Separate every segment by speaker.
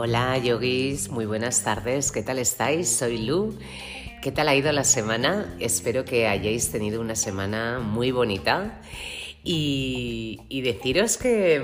Speaker 1: Hola yogis, muy buenas tardes, ¿qué tal estáis? Soy Lu. ¿Qué tal ha ido la semana? Espero que hayáis tenido una semana muy bonita y, deciros que,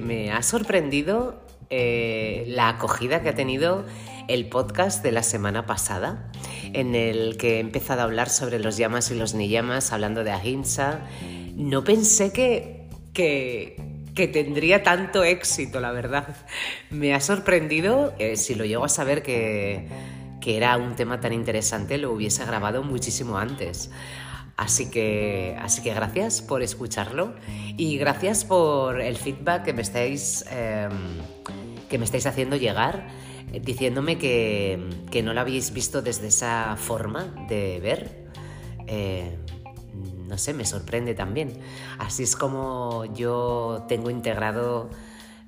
Speaker 1: me ha sorprendido eh, la acogida que ha tenido el podcast de la semana pasada, en el que he empezado a hablar sobre los llamas y los niyamas, hablando de ahimsa. No pensé que, que, que tendría tanto éxito, la verdad. Me ha sorprendido, eh, si lo llego a saber que, que era un tema tan interesante, lo hubiese grabado muchísimo antes. Así que, así que gracias por escucharlo y gracias por el feedback que me estáis, em, que me estáis haciendo llegar, eh, diciéndome que, que, no lo habéis visto desde esa forma de ver. Eh, no sé, me sorprende también. Así es como yo tengo integrado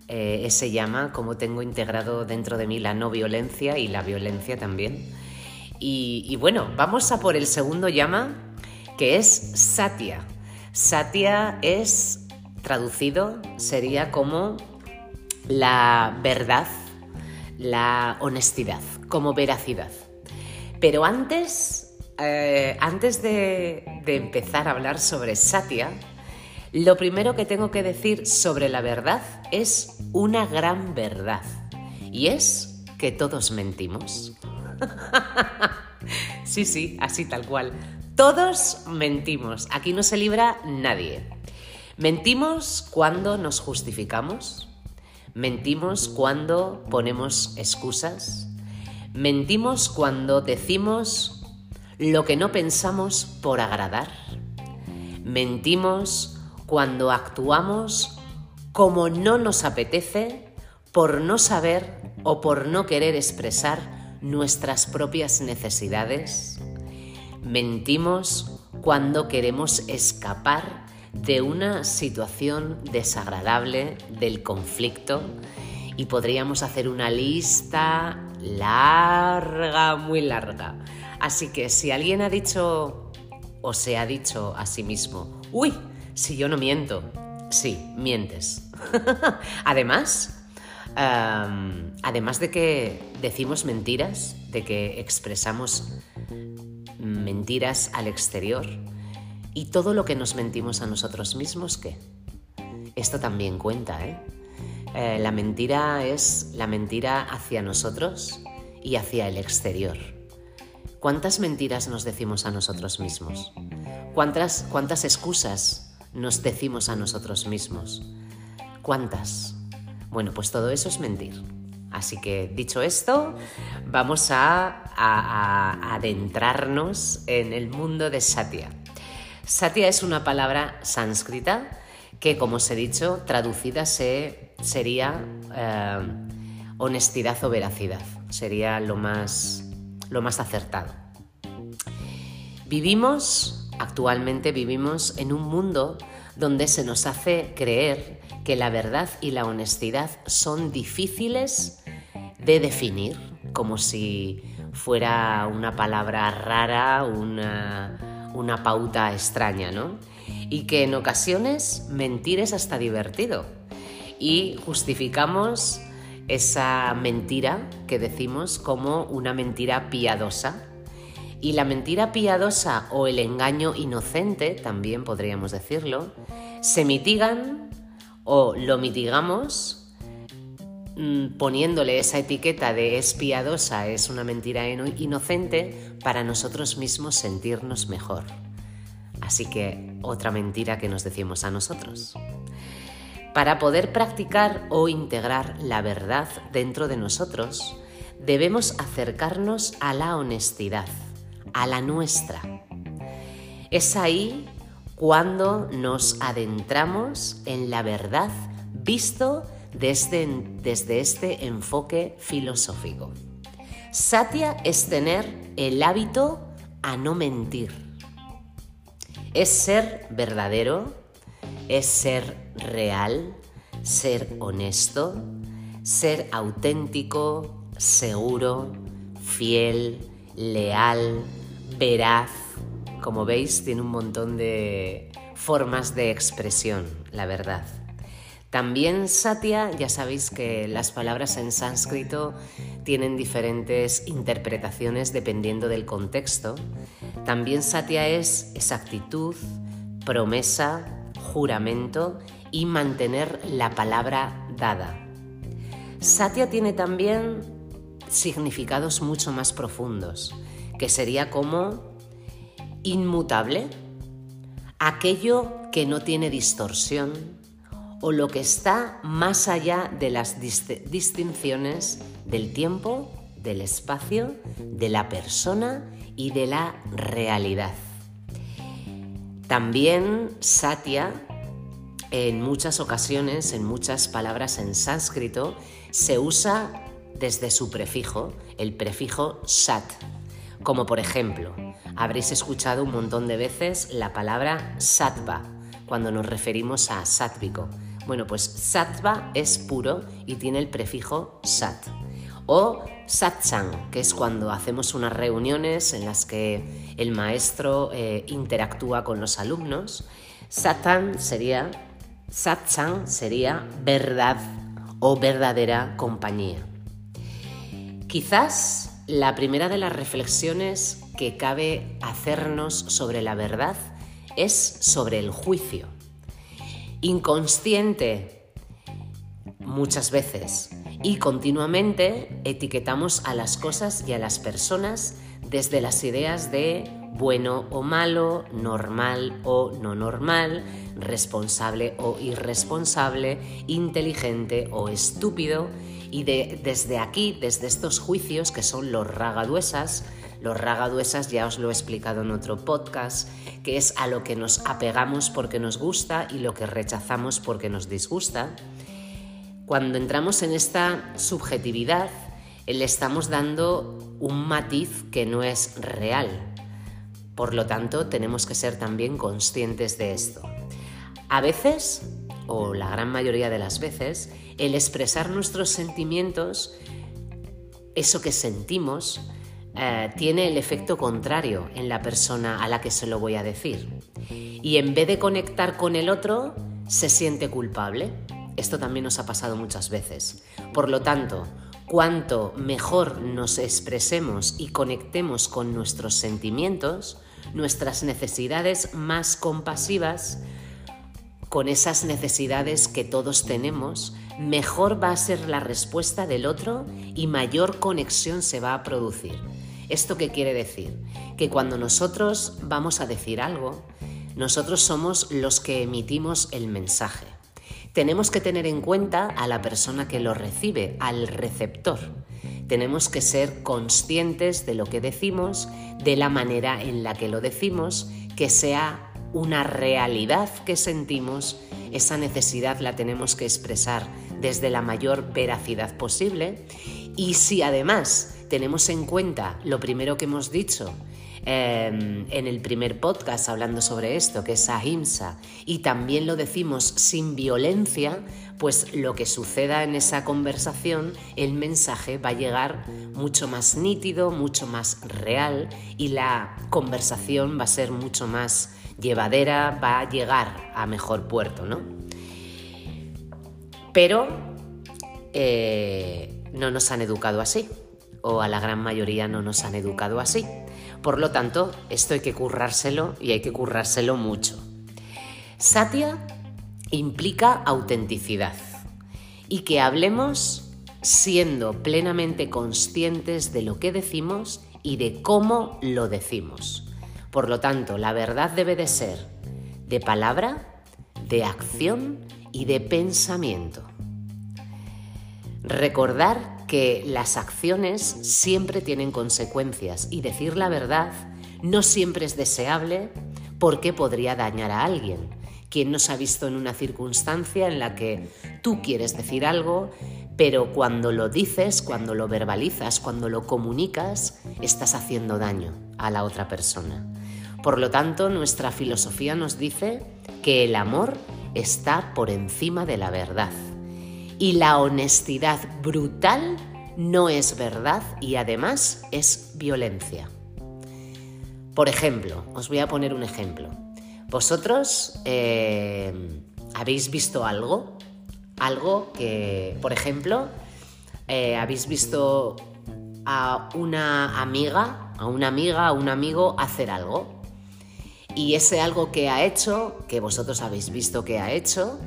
Speaker 1: eh, ese llama, como tengo integrado dentro de mí la no violencia y la violencia también. Y, bueno, vamos a por el segundo llama, que es Satya. Satya es traducido, sería como la verdad, la honestidad, como veracidad. Pero antes eh, antes de, empezar a hablar sobre Satya, lo primero que tengo que decir sobre la verdad es una gran verdad. Y es que todos mentimos. sí, sí, así tal cual. Todos mentimos. Aquí no se libra nadie. Mentimos cuando nos justificamos. Mentimos cuando ponemos excusas. Mentimos cuando decimos lo que no pensamos por agradar. Mentimos cuando actuamos como no nos apetece por no saber o por no querer expresar nuestras propias necesidades. Mentimos cuando queremos escapar de una situación desagradable del conflicto y podríamos hacer una lista larga, muy larga Así que si alguien ha dicho o se ha dicho a sí mismo, uy, si yo no miento, sí, mientes. además, además de que decimos mentiras, de que expresamos mentiras al exterior, y todo lo que nos mentimos a nosotros mismos, ¿qué? Esto también cuenta, ¿eh? eh la mentira es la mentira hacia nosotros y hacia el exterior. ¿Cuántas mentiras nos decimos a nosotros mismos? ¿Cuántas, cuántas excusas nos decimos a nosotros mismos? ¿Cuántas? Bueno, pues todo eso es mentir. Así que dicho esto, vamos a, adentrarnos en el mundo de Satya. Satya es una palabra sánscrita que, como os he dicho, traducida se, sería eh, honestidad o veracidad. Sería lo más lo más acertado. Vivimos, actualmente vivimos en un mundo donde se nos hace creer que la verdad y la honestidad son difíciles de definir, como si fuera una palabra rara, una, una pauta extraña, ¿no? Y que en ocasiones mentir es hasta divertido. Y justificamos esa mentira que decimos como una mentira piadosa. Y la mentira piadosa o el engaño inocente, también podríamos decirlo, se mitigan o lo mitigamos mm, poniéndole esa etiqueta de es piadosa, es una mentira inocente, para nosotros mismos sentirnos mejor. Así que otra mentira que nos decimos a nosotros. Para poder practicar o integrar la verdad dentro de nosotros, debemos acercarnos a la honestidad, a la nuestra. Es ahí cuando nos adentramos en la verdad visto desde, desde este enfoque filosófico. Satya es tener el hábito a no mentir. Es ser verdadero, es ser real, ser honesto, ser auténtico, seguro, fiel, leal, veraz. Como veis, tiene un montón de formas de expresión, la verdad. También satya, ya sabéis que las palabras en sánscrito tienen diferentes interpretaciones dependiendo del contexto. También satya es exactitud, promesa, juramento y mantener la palabra dada. Satya tiene también significados mucho más profundos, que sería como inmutable, aquello que no tiene distorsión, o lo que está más allá de las distinciones del tiempo, del espacio, de la persona y de la realidad. También Satya, en muchas ocasiones, en muchas palabras en sánscrito, se usa desde su prefijo, el prefijo sat, como por ejemplo, habréis escuchado un montón de veces la palabra sattva cuando nos referimos a sátvico, bueno, pues sattva es puro y tiene el prefijo sat. O satsang, que es cuando hacemos unas reuniones en las que el maestro eh, interactúa con los alumnos. Satan sería, satsang sería verdad o verdadera compañía. Quizás la primera de las reflexiones que cabe hacernos sobre la verdad es sobre el juicio inconsciente muchas veces y continuamente etiquetamos a las cosas y a las personas desde las ideas de bueno o malo, normal o no normal, responsable o irresponsable, inteligente o estúpido y desde aquí, desde estos juicios que son los ragaduesas, los ragaduesas ya os lo he explicado en otro podcast, que es a lo que nos apegamos porque nos gusta y lo que rechazamos porque nos disgusta. Cuando entramos en esta subjetividad, le estamos dando un matiz que no es real. Por lo tanto, tenemos que ser también conscientes de esto. A veces, o la gran mayoría de las veces, el expresar nuestros sentimientos, eso que sentimos, eh, tiene el efecto contrario en la persona a la que se lo voy a decir. Y en vez de conectar con el otro, se siente culpable. Esto también nos ha pasado muchas veces. Por lo tanto, cuanto mejor nos expresemos y conectemos con nuestros sentimientos, nuestras necesidades más compasivas, con esas necesidades que todos tenemos, mejor va a ser la respuesta del otro y mayor conexión se va a producir. ¿Esto qué quiere decir? Que cuando nosotros vamos a decir algo, nosotros somos los que emitimos el mensaje. Tenemos que tener en cuenta a la persona que lo recibe, al receptor. Tenemos que ser conscientes de lo que decimos, de la manera en la que lo decimos, que sea una realidad que sentimos, esa necesidad la tenemos que expresar desde la mayor veracidad posible y si además tenemos en cuenta lo primero que hemos dicho em, en el primer podcast hablando sobre esto, que es ahimsa, y también lo decimos sin violencia, pues lo que suceda en esa conversación, el mensaje va a llegar mucho más nítido, mucho más real y la conversación va a ser mucho más llevadera, va a llegar a mejor puerto, ¿no? Pero eh, no nos han educado así o a la gran mayoría no nos han educado así. Por lo tanto, esto hay que currárselo y hay que currárselo mucho. Satya implica autenticidad y que hablemos siendo plenamente conscientes de lo que decimos y de cómo lo decimos. Por lo tanto, la verdad debe de ser de palabra, de acción y de pensamiento. Recordar que las acciones siempre tienen consecuencias y decir la verdad no siempre es deseable porque podría dañar a alguien. ¿Quién nos ha visto en una circunstancia en la que tú quieres decir algo, pero cuando lo dices, cuando lo verbalizas, cuando lo comunicas, estás haciendo daño a la otra persona? Por lo tanto, nuestra filosofía nos dice que el amor está por encima de la verdad y la honestidad brutal no es verdad y además es violencia. Por ejemplo, os voy a poner un ejemplo. ¿Vosotros eh, habéis visto algo algo que, por ejemplo, eh, habéis visto a una amiga, a una amiga, a un amigo hacer algo. Y ese algo que ha hecho, que vosotros habéis visto que ha hecho,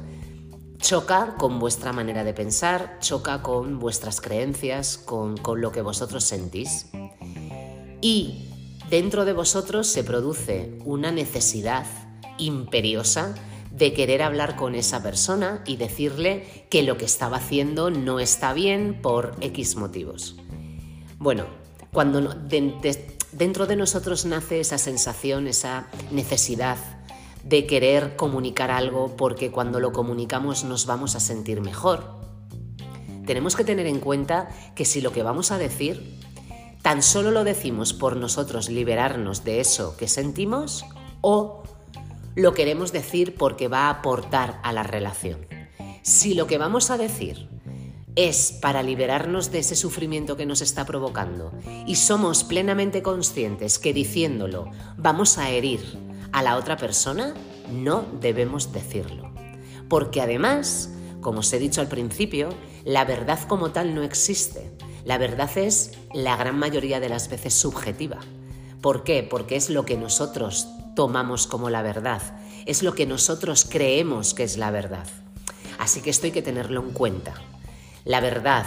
Speaker 1: choca con vuestra manera de pensar, choca con vuestras creencias, con, con lo que vosotros sentís. Y dentro de vosotros se produce una necesidad imperiosa de querer hablar con esa persona y decirle que lo que estaba haciendo no está bien por X motivos. Bueno, cuando dentro de nosotros nace esa sensación, esa necesidad de querer comunicar algo porque cuando lo comunicamos nos vamos a sentir mejor, tenemos que tener en cuenta que si lo que vamos a decir tan solo lo decimos por nosotros liberarnos de eso que sentimos o lo queremos decir porque va a aportar a la relación. Si lo que vamos a decir es para liberarnos de ese sufrimiento que nos está provocando y somos plenamente conscientes que diciéndolo vamos a herir a la otra persona, no debemos decirlo. Porque además, como os he dicho al principio, la verdad como tal no existe. La verdad es la gran mayoría de las veces subjetiva. ¿Por qué? Porque es lo que nosotros tomamos como la verdad, es lo que nosotros creemos que es la verdad. Así que esto hay que tenerlo en cuenta. La verdad,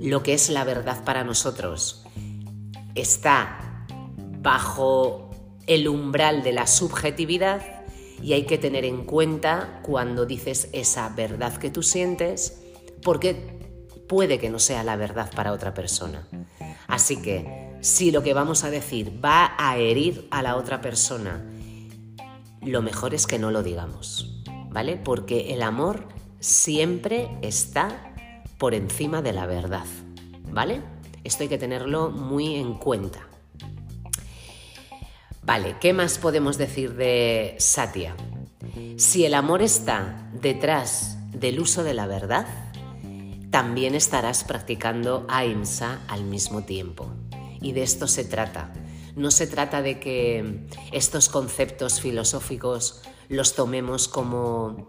Speaker 1: lo que es la verdad para nosotros, está bajo el umbral de la subjetividad y hay que tener en cuenta cuando dices esa verdad que tú sientes, porque puede que no sea la verdad para otra persona. Así que si lo que vamos a decir va a herir a la otra persona lo mejor es que no lo digamos, ¿vale? Porque el amor siempre está por encima de la verdad, ¿vale? Esto hay que tenerlo muy en cuenta. Vale, ¿qué más podemos decir de Satya? Si el amor está detrás del uso de la verdad, también estarás practicando ahimsa al mismo tiempo. Y de esto se trata, no se trata de que estos conceptos filosóficos los tomemos como,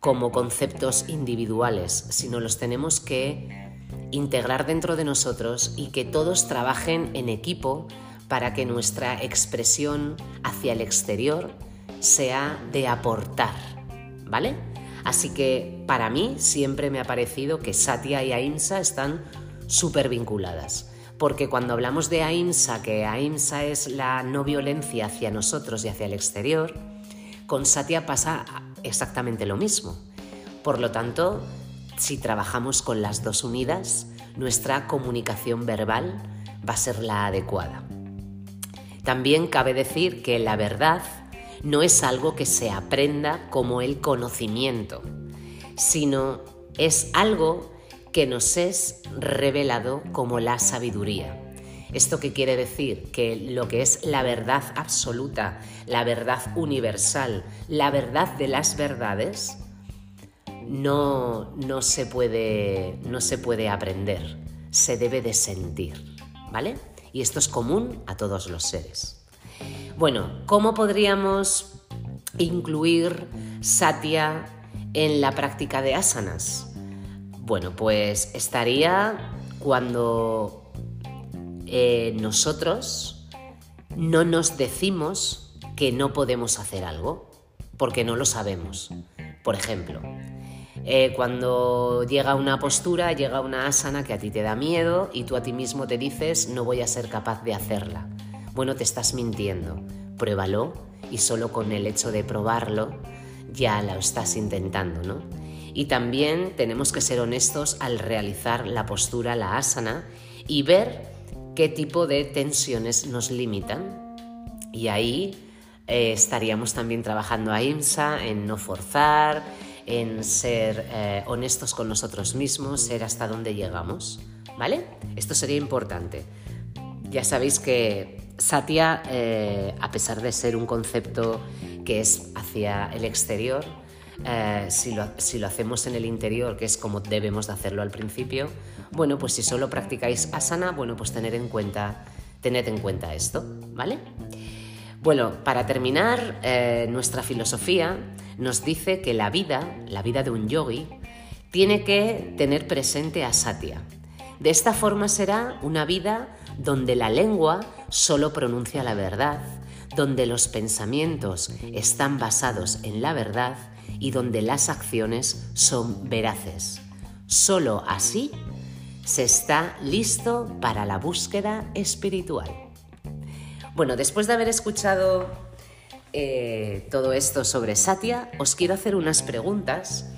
Speaker 1: como conceptos individuales, sino los tenemos que integrar dentro de nosotros y que todos trabajen en equipo para que nuestra expresión hacia el exterior sea de aportar, ¿vale? Así que para mí siempre me ha parecido que Satya y Ahimsa están súper vinculadas porque cuando hablamos de AIMSA, que AIMSA es la no violencia hacia nosotros y hacia el exterior, con Satya pasa exactamente lo mismo. Por lo tanto, si trabajamos con las dos unidas, nuestra comunicación verbal va a ser la adecuada. También cabe decir que la verdad no es algo que se aprenda como el conocimiento, sino es algo que nos es revelado como la sabiduría. ¿Esto qué quiere decir? Que lo que es la verdad absoluta, la verdad universal, la verdad de las verdades, no, no, se, puede, no se puede aprender, se debe de sentir, ¿vale? Y esto es común a todos los seres. Bueno, ¿cómo podríamos incluir Satya en la práctica de asanas? Bueno, pues estaría cuando eh, nosotros no nos decimos que no podemos hacer algo, porque no lo sabemos. Por ejemplo, eh, cuando llega una postura, llega una asana que a ti te da miedo y tú a ti mismo te dices no voy a ser capaz de hacerla. Bueno, te estás mintiendo. Pruébalo y solo con el hecho de probarlo ya lo estás intentando, ¿no? Y también tenemos que ser honestos al realizar la postura, la asana, y ver qué tipo de tensiones nos limitan. Y ahí eh, estaríamos también trabajando a IMSA en no forzar, en ser eh, honestos con nosotros mismos, ser hasta dónde llegamos. ¿Vale? Esto sería importante. Ya sabéis que Satya, eh, a pesar de ser un concepto que es hacia el exterior, eh, si, lo, hacemos en el interior, que es como debemos de hacerlo al principio, bueno, pues si solo practicáis asana, bueno, pues en cuenta, tened en cuenta esto, ¿vale? Bueno, para terminar, eh, nuestra filosofía nos dice que la vida, la vida de un yogi, tiene que tener presente a Satya. De esta forma será una vida donde la lengua solo pronuncia la verdad, donde los pensamientos están basados en la verdad y donde las acciones son veraces. Solo así se está listo para la búsqueda espiritual. Bueno, después de haber escuchado eh, todo esto sobre Satya, os quiero hacer unas preguntas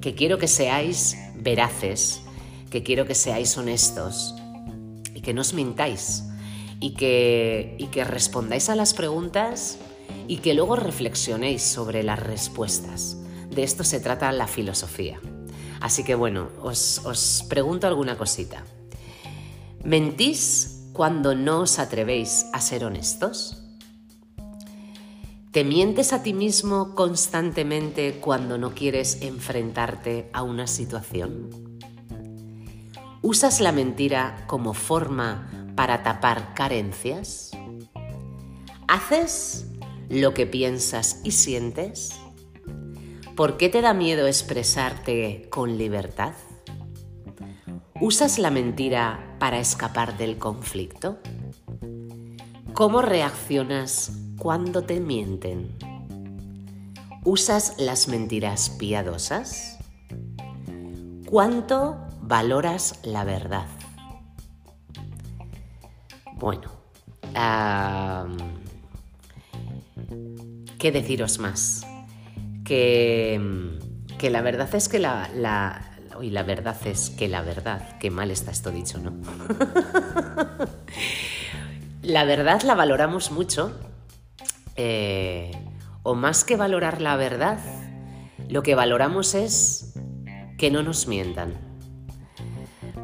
Speaker 1: que quiero que seáis veraces, que quiero que seáis honestos y que no os mintáis y que, y que respondáis a las preguntas y que luego reflexionéis sobre las respuestas. De esto se trata la filosofía. Así que bueno, os, os pregunto alguna cosita. ¿Mentís cuando no os atrevéis a ser honestos? ¿Te mientes a ti mismo constantemente cuando no quieres enfrentarte a una situación? ¿Usas la mentira como forma para tapar carencias? ¿Haces lo que piensas y sientes? ¿Por qué te da miedo expresarte con libertad? ¿Usas la mentira para escapar del conflicto? ¿Cómo reaccionas cuando te mienten? ¿Usas las mentiras piadosas? ¿Cuánto valoras la verdad? Bueno, ¿qué deciros más? Que, la verdad es que la, y la verdad es que la verdad, qué mal está esto dicho, ¿no? la verdad la valoramos mucho, eh, o más que valorar la verdad, lo que valoramos es que no nos mientan.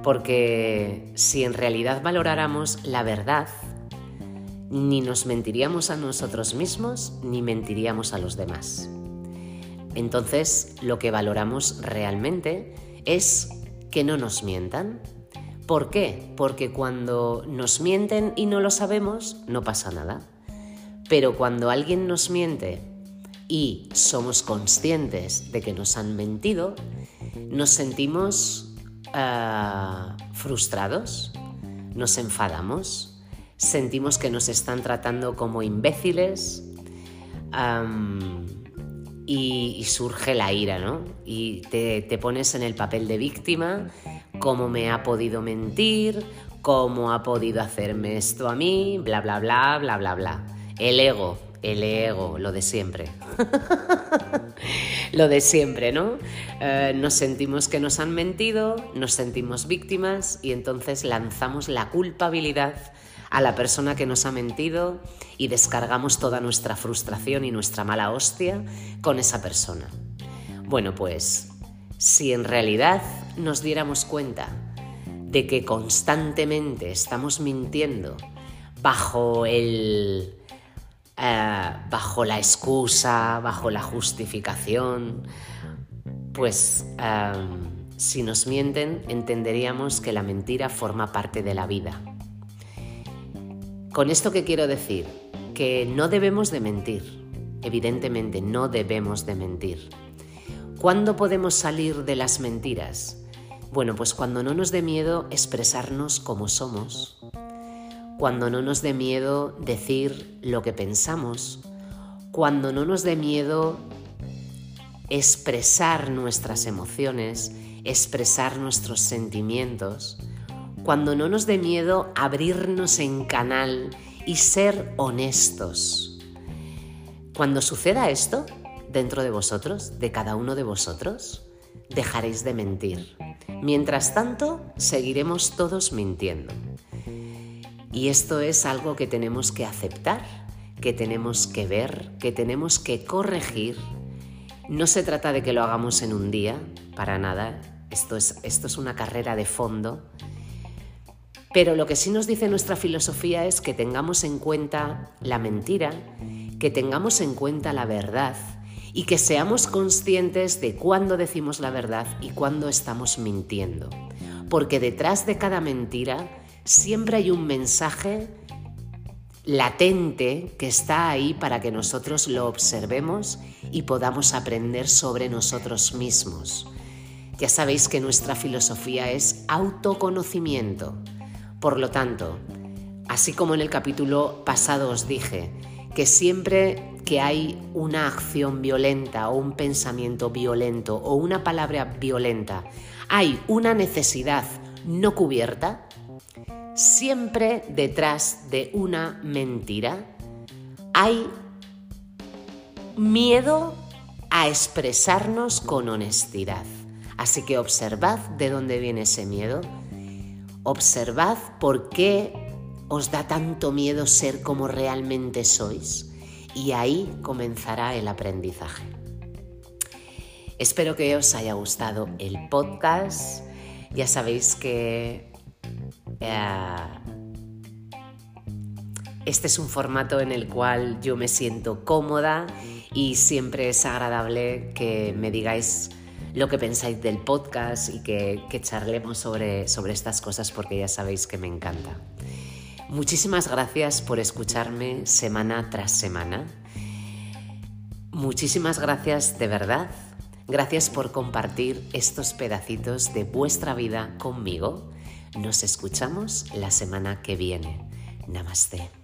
Speaker 1: Porque si en realidad valoráramos la verdad, ni nos mentiríamos a nosotros mismos, ni mentiríamos a los demás. Entonces, lo que valoramos realmente es que no nos mientan. ¿Por qué? Porque cuando nos mienten y no lo sabemos, no pasa nada. Pero cuando alguien nos miente y somos conscientes de que nos han mentido, nos sentimos Ah, frustrados, nos enfadamos, sentimos que nos están tratando como imbéciles y, surge la ira, ¿no? Y te, te pones en el papel de víctima, cómo me ha podido mentir, cómo ha podido hacerme esto a mí, bla, bla, bla, bla, bla, bla. El ego, el ego, lo de siempre. lo de siempre, ¿no? Eh, nos sentimos que nos han mentido, nos sentimos víctimas y entonces lanzamos la culpabilidad a la persona que nos ha mentido y descargamos toda nuestra frustración y nuestra mala hostia con esa persona. Bueno, pues si en realidad nos diéramos cuenta de que constantemente estamos mintiendo bajo el eh, bajo la excusa, bajo la justificación, pues em, si nos mienten entenderíamos que la mentira forma parte de la vida. Con esto que quiero decir, que no debemos de mentir, evidentemente no debemos de mentir. ¿Cuándo podemos salir de las mentiras? Bueno, pues cuando no nos dé miedo expresarnos como somos, cuando no nos dé miedo decir lo que pensamos, cuando no nos dé miedo expresar nuestras emociones, expresar nuestros sentimientos, cuando no nos dé miedo abrirnos en canal y ser honestos. Cuando suceda esto dentro de vosotros, de cada uno de vosotros, dejaréis de mentir. Mientras tanto, seguiremos todos mintiendo. Y esto es algo que tenemos que aceptar, que tenemos que ver, que tenemos que corregir. No se trata de que lo hagamos en un día, para nada. Esto es, esto es una carrera de fondo. Pero lo que sí nos dice nuestra filosofía es que tengamos en cuenta la mentira, que tengamos en cuenta la verdad y que seamos conscientes de cuándo decimos la verdad y cuándo estamos mintiendo. Porque detrás de cada mentira siempre hay un mensaje latente que está ahí para que nosotros lo observemos y podamos aprender sobre nosotros mismos. Ya sabéis que nuestra filosofía es autoconocimiento. Por lo tanto, así como en el capítulo pasado os dije, que siempre que hay una acción violenta o un pensamiento violento o una palabra violenta, hay una necesidad no cubierta, siempre detrás de una mentira hay miedo a expresarnos con honestidad. Así que observad de dónde viene ese miedo. Observad por qué os da tanto miedo ser como realmente sois. Y ahí comenzará el aprendizaje. Espero que os haya gustado el podcast. Ya sabéis que este es un formato en el cual yo me siento cómoda y siempre es agradable que me digáis lo que pensáis del podcast y que, charlemos sobre, sobre estas cosas porque ya sabéis que me encanta. Muchísimas gracias por escucharme semana tras semana. Muchísimas gracias de verdad. Gracias por compartir estos pedacitos de vuestra vida conmigo. Nos escuchamos la semana que viene. Namaste.